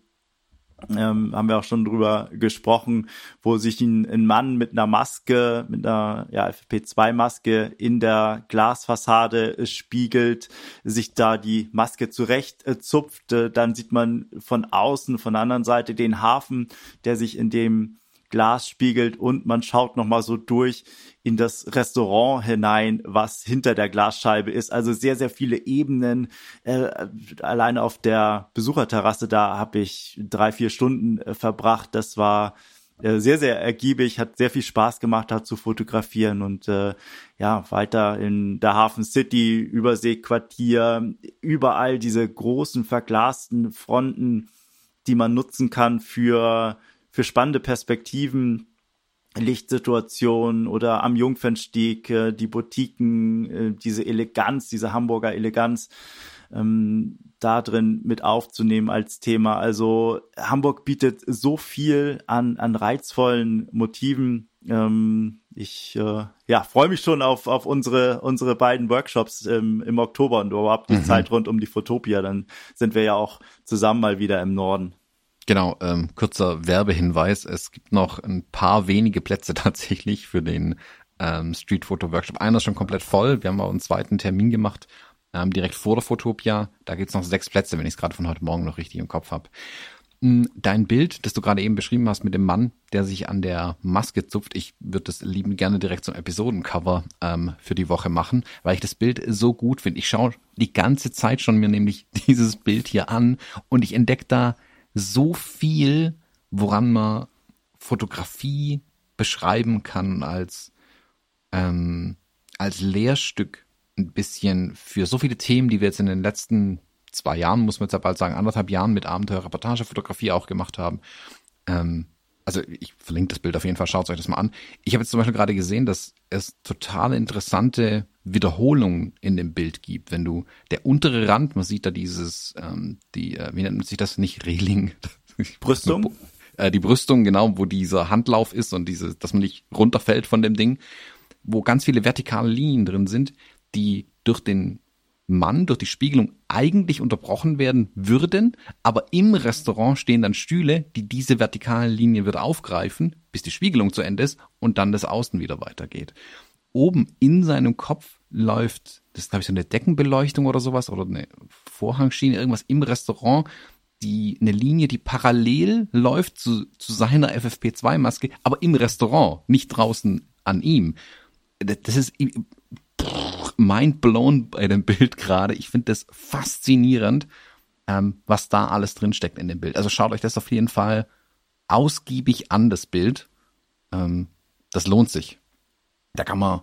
ähm, haben wir auch schon drüber gesprochen, wo sich ein, ein Mann mit einer Maske, mit einer ja, FFP2-Maske in der Glasfassade spiegelt, sich da die Maske zurecht äh. Äh, dann sieht man von außen, von der anderen Seite den Hafen, der sich in dem Glas spiegelt und man schaut nochmal so durch in das Restaurant hinein, was hinter der Glasscheibe ist. Also sehr, sehr viele Ebenen. Äh, alleine auf der Besucherterrasse, da habe ich drei, vier Stunden äh, verbracht. Das war äh, sehr, sehr ergiebig, hat sehr viel Spaß gemacht, da zu fotografieren und äh, ja, weiter in der Hafen City, Überseequartier, überall diese großen verglasten Fronten, die man nutzen kann für für spannende Perspektiven, Lichtsituationen oder am Jungfernstieg, äh, die Boutiquen, äh, diese Eleganz, diese Hamburger Eleganz ähm, da drin mit aufzunehmen als Thema. Also Hamburg bietet so viel an, an reizvollen Motiven. Ähm, ich äh, ja, freue mich schon auf, auf unsere, unsere beiden Workshops ähm, im Oktober und überhaupt die mhm. Zeit rund um die Fotopia. Dann sind wir ja auch zusammen mal wieder im Norden. Genau, ähm, kurzer Werbehinweis. Es gibt noch ein paar wenige Plätze tatsächlich für den ähm, Street Photo Workshop. Einer ist schon komplett voll. Wir haben auch einen zweiten Termin gemacht, ähm, direkt vor der Fotopia. Da gibt's noch sechs Plätze, wenn ich es gerade von heute Morgen noch richtig im Kopf habe. Hm, dein Bild, das du gerade eben beschrieben hast mit dem Mann, der sich an der Maske zupft, ich würde das lieben gerne direkt zum Episodencover ähm, für die Woche machen, weil ich das Bild so gut finde. Ich schaue die ganze Zeit schon mir nämlich dieses Bild hier an und ich entdecke da so viel, woran man Fotografie beschreiben kann als, ähm, als Lehrstück ein bisschen für so viele Themen, die wir jetzt in den letzten zwei Jahren, muss man jetzt ja bald sagen, anderthalb Jahren mit Abenteuer-Reportage-Fotografie auch gemacht haben. Ähm, also ich verlinke das Bild auf jeden Fall, schaut euch das mal an. Ich habe jetzt zum Beispiel gerade gesehen, dass es total interessante Wiederholungen in dem Bild gibt. Wenn du der untere Rand, man sieht da dieses, ähm, die, äh, wie nennt sich das nicht, Reling? Brüstung? äh, die Brüstung, genau, wo dieser Handlauf ist und diese, dass man nicht runterfällt von dem Ding, wo ganz viele vertikale Linien drin sind, die durch den Mann durch die Spiegelung eigentlich unterbrochen werden würden, aber im Restaurant stehen dann Stühle, die diese vertikalen Linien wieder aufgreifen, bis die Spiegelung zu Ende ist und dann das Außen wieder weitergeht. Oben in seinem Kopf läuft, das ist glaube ich so eine Deckenbeleuchtung oder sowas oder eine Vorhangschiene, irgendwas im Restaurant, die eine Linie, die parallel läuft zu, zu seiner FFP2-Maske, aber im Restaurant, nicht draußen an ihm. Das ist mind blown bei dem Bild gerade. Ich finde das faszinierend, ähm, was da alles drin steckt in dem Bild. Also schaut euch das auf jeden Fall ausgiebig an, das Bild. Ähm, das lohnt sich. Da kann man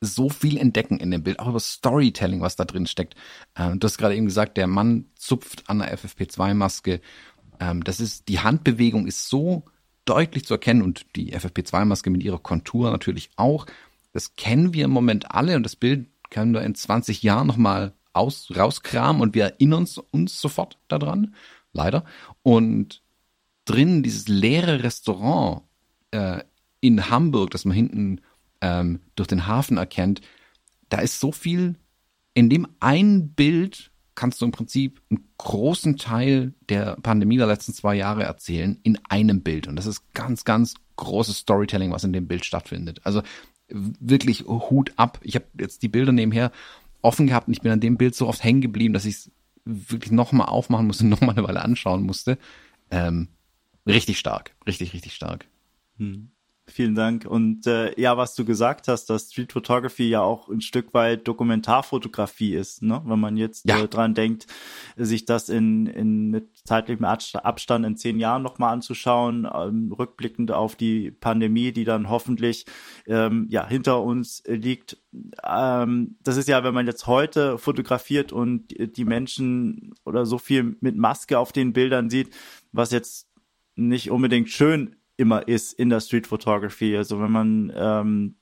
so viel entdecken in dem Bild, auch über Storytelling, was da drin steckt. Ähm, du hast gerade eben gesagt, der Mann zupft an der FFP2-Maske. Ähm, das ist, die Handbewegung ist so deutlich zu erkennen und die FFP2-Maske mit ihrer Kontur natürlich auch. Das kennen wir im Moment alle und das Bild können wir in 20 Jahren nochmal aus, rauskramen und wir erinnern uns, sofort daran, leider. Und drin dieses leere Restaurant äh, in Hamburg, das man hinten ähm, durch den Hafen erkennt, da ist so viel, in dem ein Bild kannst du im Prinzip einen großen Teil der Pandemie der letzten zwei Jahre erzählen in einem Bild. Und das ist ganz, ganz großes Storytelling, was in dem Bild stattfindet. Also wirklich Hut ab. Ich habe jetzt die Bilder nebenher offen gehabt und ich bin an dem Bild so oft hängen geblieben, dass ich es wirklich nochmal aufmachen musste, nochmal eine Weile anschauen musste. Ähm, richtig stark, richtig, richtig stark. Hm. Vielen Dank. Und äh, ja, was du gesagt hast, dass Street Photography ja auch ein Stück weit Dokumentarfotografie ist, ne? Wenn man jetzt ja. äh, dran denkt, sich das in, in mit zeitlichem Abstand in zehn Jahren nochmal anzuschauen, ähm, rückblickend auf die Pandemie, die dann hoffentlich ähm, ja hinter uns liegt. Ähm, das ist ja, wenn man jetzt heute fotografiert und die Menschen oder so viel mit Maske auf den Bildern sieht, was jetzt nicht unbedingt schön immer ist in der Street Photography. Also wenn man ähm,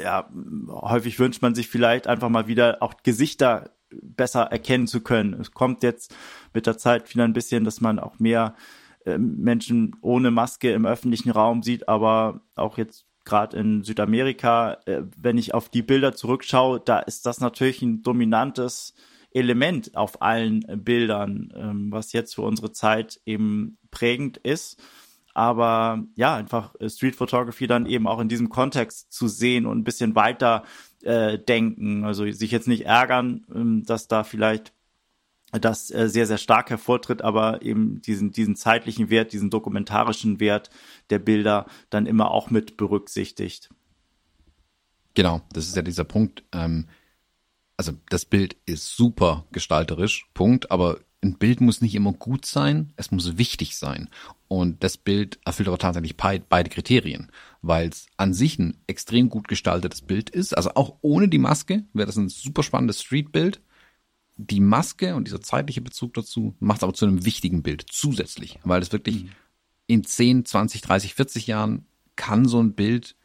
ja, häufig wünscht man sich vielleicht einfach mal wieder auch Gesichter besser erkennen zu können. Es kommt jetzt mit der Zeit wieder ein bisschen, dass man auch mehr äh, Menschen ohne Maske im öffentlichen Raum sieht, aber auch jetzt gerade in Südamerika, äh, wenn ich auf die Bilder zurückschaue, da ist das natürlich ein dominantes Element auf allen Bildern, ähm, was jetzt für unsere Zeit eben prägend ist aber ja, einfach äh, Street Photography dann eben auch in diesem Kontext zu sehen und ein bisschen weiter äh, denken. Also sich jetzt nicht ärgern, ähm, dass da vielleicht das äh, sehr, sehr stark hervortritt, aber eben diesen, diesen zeitlichen Wert, diesen dokumentarischen Wert der Bilder dann immer auch mit berücksichtigt. Genau, das ist ja dieser Punkt. Ähm, also das Bild ist super gestalterisch, Punkt, aber ein Bild muss nicht immer gut sein, es muss wichtig sein. Und das Bild erfüllt aber tatsächlich beide Kriterien, weil es an sich ein extrem gut gestaltetes Bild ist. Also auch ohne die Maske wäre das ein super spannendes Streetbild. Die Maske und dieser zeitliche Bezug dazu macht es aber zu einem wichtigen Bild zusätzlich, weil es wirklich mhm. in 10, 20, 30, 40 Jahren kann so ein Bild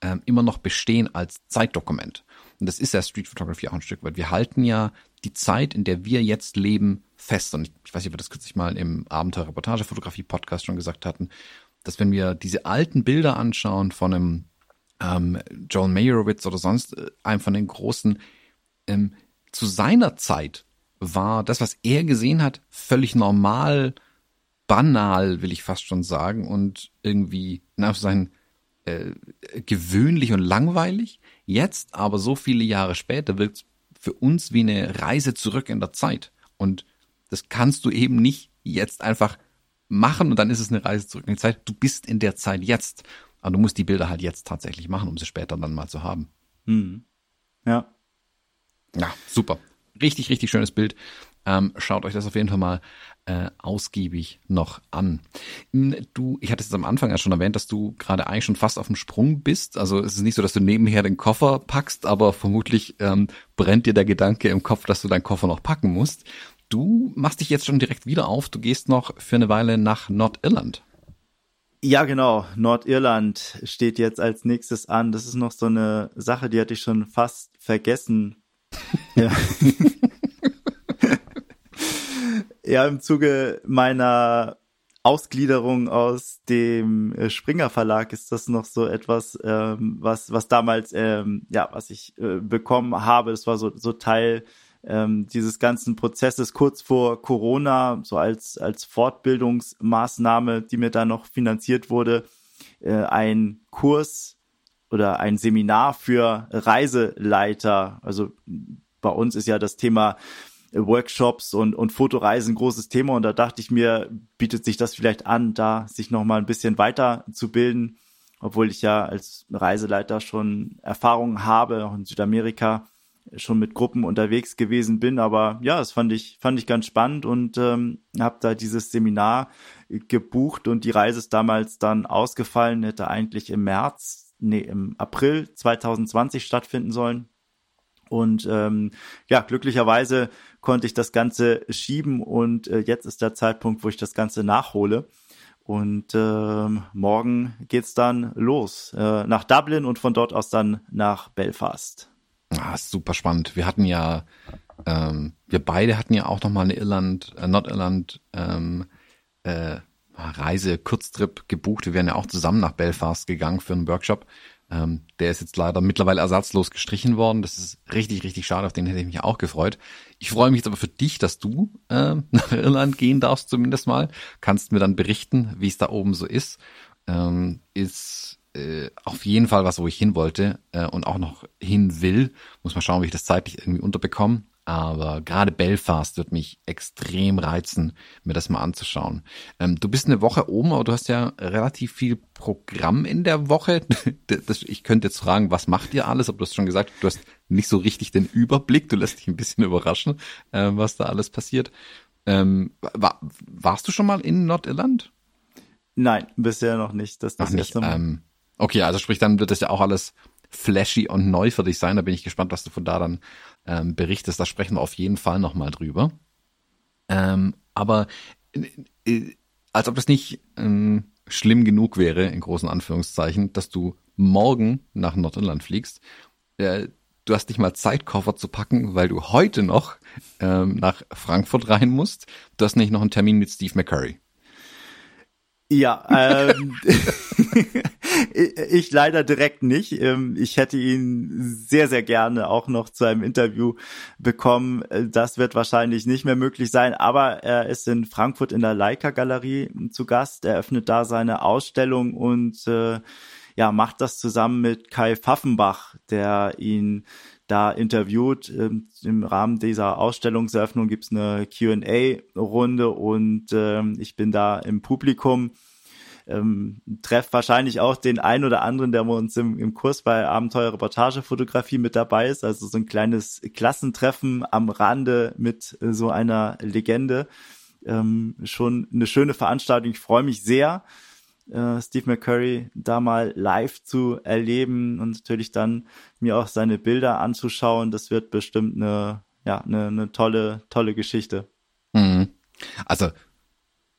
ähm, immer noch bestehen als Zeitdokument. Und das ist ja Street Photography auch ein Stück weit. Wir halten ja die Zeit, in der wir jetzt leben, fest. Und ich, weiß nicht, ob wir das kürzlich mal im Abenteuer-Reportage-Fotografie-Podcast schon gesagt hatten, dass wenn wir diese alten Bilder anschauen von einem ähm, Joel Meyerowitz oder sonst äh, einem von den großen, ähm, zu seiner Zeit war das, was er gesehen hat, völlig normal, banal, will ich fast schon sagen, und irgendwie nach sein äh, gewöhnlich und langweilig. Jetzt aber so viele Jahre später wirkt es für uns wie eine Reise zurück in der Zeit. Und das kannst du eben nicht jetzt einfach machen und dann ist es eine Reise zurück in die Zeit. Du bist in der Zeit jetzt. Aber du musst die Bilder halt jetzt tatsächlich machen, um sie später dann mal zu haben. Hm. Ja. Ja, super. Richtig, richtig schönes Bild. Ähm, schaut euch das auf jeden Fall mal äh, ausgiebig noch an. Hm, du, ich hatte es am Anfang ja schon erwähnt, dass du gerade eigentlich schon fast auf dem Sprung bist. Also es ist nicht so, dass du nebenher den Koffer packst, aber vermutlich ähm, brennt dir der Gedanke im Kopf, dass du deinen Koffer noch packen musst. Du machst dich jetzt schon direkt wieder auf. Du gehst noch für eine Weile nach Nordirland. Ja, genau. Nordirland steht jetzt als nächstes an. Das ist noch so eine Sache, die hatte ich schon fast vergessen. ja. ja, im Zuge meiner Ausgliederung aus dem äh, Springer Verlag ist das noch so etwas, ähm, was, was damals, ähm, ja, was ich äh, bekommen habe. Das war so, so Teil ähm, dieses ganzen Prozesses kurz vor Corona, so als, als Fortbildungsmaßnahme, die mir da noch finanziert wurde, äh, ein Kurs oder ein Seminar für Reiseleiter. Also bei uns ist ja das Thema Workshops und, und Fotoreisen großes Thema und da dachte ich mir, bietet sich das vielleicht an, da sich noch mal ein bisschen weiter zu bilden, obwohl ich ja als Reiseleiter schon Erfahrungen habe, auch in Südamerika schon mit Gruppen unterwegs gewesen bin. Aber ja, das fand ich, fand ich ganz spannend und ähm, habe da dieses Seminar gebucht und die Reise ist damals dann ausgefallen, hätte eigentlich im März, nee, im April 2020 stattfinden sollen. Und ähm, ja, glücklicherweise konnte ich das Ganze schieben und äh, jetzt ist der Zeitpunkt, wo ich das Ganze nachhole. Und äh, morgen geht's dann los äh, nach Dublin und von dort aus dann nach Belfast. Ah, super spannend. Wir hatten ja, ähm, wir beide hatten ja auch noch mal eine Irland, äh, Nordirland ähm, äh, Reise, Kurztrip gebucht. Wir wären ja auch zusammen nach Belfast gegangen für einen Workshop. Ähm, der ist jetzt leider mittlerweile ersatzlos gestrichen worden. Das ist richtig, richtig schade. Auf den hätte ich mich auch gefreut. Ich freue mich jetzt aber für dich, dass du äh, nach Irland gehen darfst, zumindest mal. Kannst mir dann berichten, wie es da oben so ist. Ähm, ist äh, auf jeden Fall was, wo ich hin wollte äh, und auch noch hin will. Muss mal schauen, wie ich das zeitlich irgendwie unterbekomme. Aber gerade Belfast wird mich extrem reizen, mir das mal anzuschauen. Ähm, du bist eine Woche oben, aber du hast ja relativ viel Programm in der Woche. Das, ich könnte jetzt fragen, was macht ihr alles? Aber du hast schon gesagt, du hast nicht so richtig den Überblick. Du lässt dich ein bisschen überraschen, äh, was da alles passiert. Ähm, war, warst du schon mal in Nordirland? Nein, bisher noch nicht. Das, das Ach nicht. Ähm, Okay, also sprich, dann wird das ja auch alles flashy und neu für dich sein. Da bin ich gespannt, was du von da dann ähm, berichtest. Da sprechen wir auf jeden Fall nochmal drüber. Ähm, aber äh, als ob das nicht ähm, schlimm genug wäre, in großen Anführungszeichen, dass du morgen nach Nordirland fliegst. Äh, du hast nicht mal Zeit, Koffer zu packen, weil du heute noch ähm, nach Frankfurt rein musst. Du hast nicht noch einen Termin mit Steve McCurry. Ja, ähm, ich leider direkt nicht. Ähm, ich hätte ihn sehr, sehr gerne auch noch zu einem Interview bekommen. Das wird wahrscheinlich nicht mehr möglich sein, aber er ist in Frankfurt in der Leica Galerie zu Gast. Er öffnet da seine Ausstellung und äh, ja, macht das zusammen mit Kai Pfaffenbach, der ihn da interviewt. Ähm, Im Rahmen dieser Ausstellungseröffnung gibt's eine QA-Runde und ähm, ich bin da im Publikum ähm, treffe wahrscheinlich auch den ein oder anderen, der bei uns im, im Kurs bei Abenteuer Reportagefotografie mit dabei ist. Also so ein kleines Klassentreffen am Rande mit äh, so einer Legende. Ähm, schon eine schöne Veranstaltung. Ich freue mich sehr, äh, Steve McCurry da mal live zu erleben und natürlich dann mir auch seine Bilder anzuschauen. Das wird bestimmt eine, ja, eine, eine tolle, tolle Geschichte. Mhm. Also,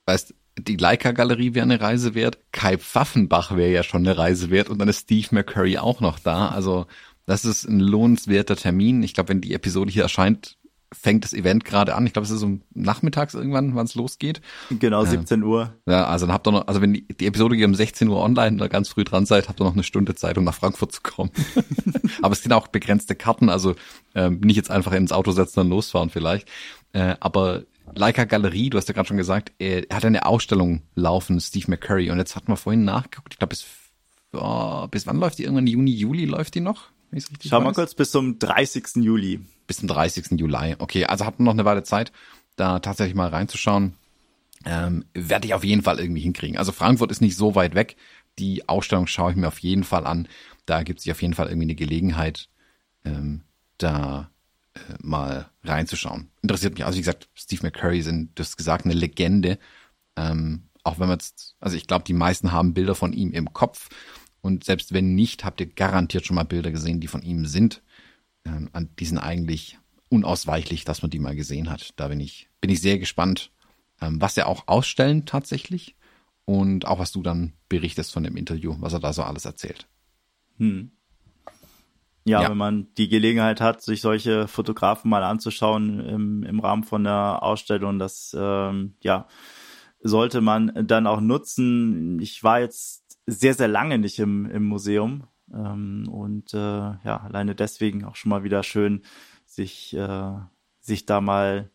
weißt, die Leica-Galerie wäre eine Reise wert, Kai Pfaffenbach wäre ja schon eine Reise wert und dann ist Steve McCurry auch noch da. Also das ist ein lohnenswerter Termin. Ich glaube, wenn die Episode hier erscheint, fängt das Event gerade an. Ich glaube, es ist um nachmittags irgendwann, wann es losgeht. Genau, 17 Uhr. Ja, also dann habt ihr noch, also wenn die, die Episode geht um 16 Uhr online oder ganz früh dran seid, habt ihr noch eine Stunde Zeit, um nach Frankfurt zu kommen. Aber es sind auch begrenzte Karten, also ähm, nicht jetzt einfach ins Auto setzen und losfahren vielleicht. Äh, aber Leica Galerie, du hast ja gerade schon gesagt, er, hat eine Ausstellung laufen, Steve McCurry. Und jetzt hatten wir vorhin nachgeguckt, ich glaube, bis, oh, bis wann läuft die? Irgendwann Juni, Juli läuft die noch? Schau weiß. mal kurz, bis zum 30. Juli. Bis zum 30. Juli. Okay, also hatten wir noch eine Weile Zeit, da tatsächlich mal reinzuschauen. Ähm, werde ich auf jeden Fall irgendwie hinkriegen. Also Frankfurt ist nicht so weit weg. Die Ausstellung schaue ich mir auf jeden Fall an. Da gibt es sich auf jeden Fall irgendwie eine Gelegenheit, ähm, da mal reinzuschauen. Interessiert mich. Also wie gesagt, Steve McCurry sind, du hast gesagt, eine Legende. Ähm, auch wenn man jetzt, also ich glaube, die meisten haben Bilder von ihm im Kopf. Und selbst wenn nicht, habt ihr garantiert schon mal Bilder gesehen, die von ihm sind. Ähm, die sind eigentlich unausweichlich, dass man die mal gesehen hat. Da bin ich, bin ich sehr gespannt, ähm, was er auch ausstellen tatsächlich. Und auch was du dann berichtest von dem Interview, was er da so alles erzählt. Hm. Ja, ja, wenn man die Gelegenheit hat, sich solche Fotografen mal anzuschauen im, im Rahmen von der Ausstellung, das ähm, ja sollte man dann auch nutzen. Ich war jetzt sehr, sehr lange nicht im, im Museum ähm, und äh, ja, alleine deswegen auch schon mal wieder schön, sich, äh, sich da mal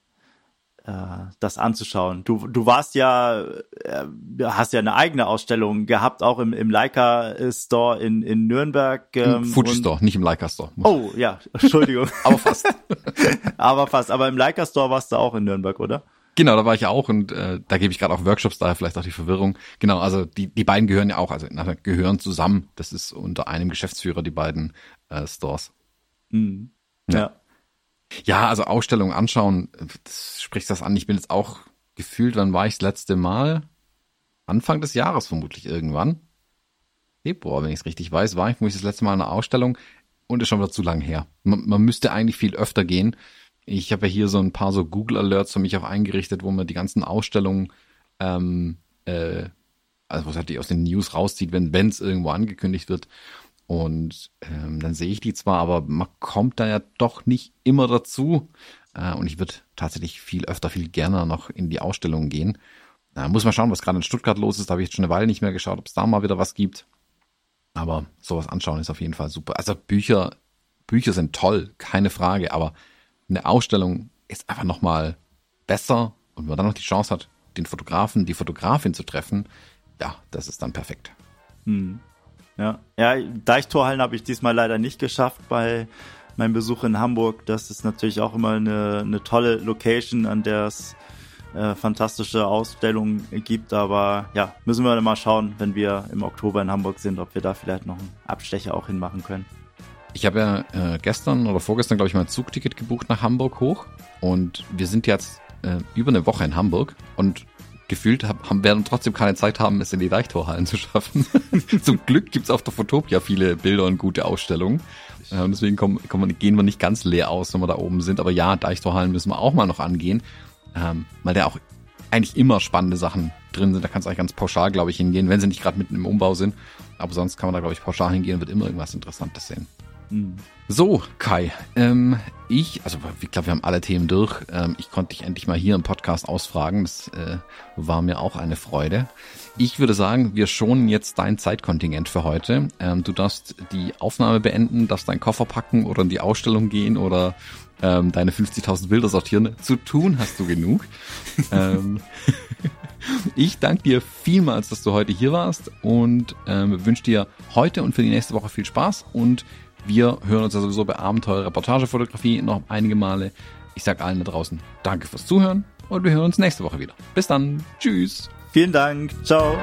das anzuschauen. Du, du warst ja, äh, hast ja eine eigene Ausstellung gehabt, auch im, im Leica Store in, in Nürnberg. Ähm, Fuji Store, nicht im Leica Store. Oh, ja, Entschuldigung. Aber fast. Aber fast. Aber im Leica Store warst du auch in Nürnberg, oder? Genau, da war ich auch und äh, da gebe ich gerade auch Workshops, daher vielleicht auch die Verwirrung. Genau, also die, die beiden gehören ja auch, also gehören zusammen. Das ist unter einem Geschäftsführer die beiden äh, Stores. Mhm. Ja. ja. Ja, also Ausstellungen anschauen, das spricht das an. Ich bin jetzt auch gefühlt, wann war ich das letzte Mal? Anfang des Jahres vermutlich irgendwann. Februar, wenn ich es richtig weiß, war ich ich das letzte Mal in einer Ausstellung und ist schon wieder zu lang her. Man, man müsste eigentlich viel öfter gehen. Ich habe ja hier so ein paar so Google Alerts für mich auch eingerichtet, wo man die ganzen Ausstellungen, ähm, äh, also was halt die aus den News rauszieht, wenn es irgendwo angekündigt wird. Und ähm, dann sehe ich die zwar, aber man kommt da ja doch nicht immer dazu. Äh, und ich würde tatsächlich viel öfter, viel gerne noch in die Ausstellungen gehen. Äh, muss man schauen, was gerade in Stuttgart los ist. Da habe ich jetzt schon eine Weile nicht mehr geschaut, ob es da mal wieder was gibt. Aber sowas anschauen ist auf jeden Fall super. Also Bücher, Bücher sind toll, keine Frage, aber eine Ausstellung ist einfach nochmal besser und wenn man dann noch die Chance hat, den Fotografen, die Fotografin zu treffen, ja, das ist dann perfekt. Hm. Ja, ja Deichtorhallen habe ich diesmal leider nicht geschafft bei meinem Besuch in Hamburg. Das ist natürlich auch immer eine, eine tolle Location, an der es äh, fantastische Ausstellungen gibt. Aber ja, müssen wir mal schauen, wenn wir im Oktober in Hamburg sind, ob wir da vielleicht noch einen Abstecher auch hinmachen können. Ich habe ja äh, gestern oder vorgestern, glaube ich, mal ein Zugticket gebucht nach Hamburg hoch. Und wir sind jetzt äh, über eine Woche in Hamburg. Und gefühlt haben, werden trotzdem keine Zeit haben, es in die Deichtorhallen zu schaffen. Zum Glück gibt's auf der Fotopia viele Bilder und gute Ausstellungen. Äh, deswegen kommen, kommen, gehen wir nicht ganz leer aus, wenn wir da oben sind. Aber ja, Deichtorhallen müssen wir auch mal noch angehen, ähm, weil da auch eigentlich immer spannende Sachen drin sind. Da kannst du eigentlich ganz pauschal, glaube ich, hingehen, wenn sie nicht gerade mitten im Umbau sind. Aber sonst kann man da, glaube ich, pauschal hingehen und wird immer irgendwas Interessantes sehen. Mhm. So, Kai, ähm, ich, also ich glaube, wir haben alle Themen durch. Ähm, ich konnte dich endlich mal hier im Podcast ausfragen. Das äh, war mir auch eine Freude. Ich würde sagen, wir schonen jetzt dein Zeitkontingent für heute. Ähm, du darfst die Aufnahme beenden, darfst deinen Koffer packen oder in die Ausstellung gehen oder ähm, deine 50.000 Bilder sortieren. Zu tun hast du genug. ähm, ich danke dir vielmals, dass du heute hier warst und ähm, wünsche dir heute und für die nächste Woche viel Spaß und wir hören uns ja sowieso bei Abenteuer Reportagefotografie noch einige Male. Ich sage allen da draußen Danke fürs Zuhören und wir hören uns nächste Woche wieder. Bis dann. Tschüss. Vielen Dank. Ciao.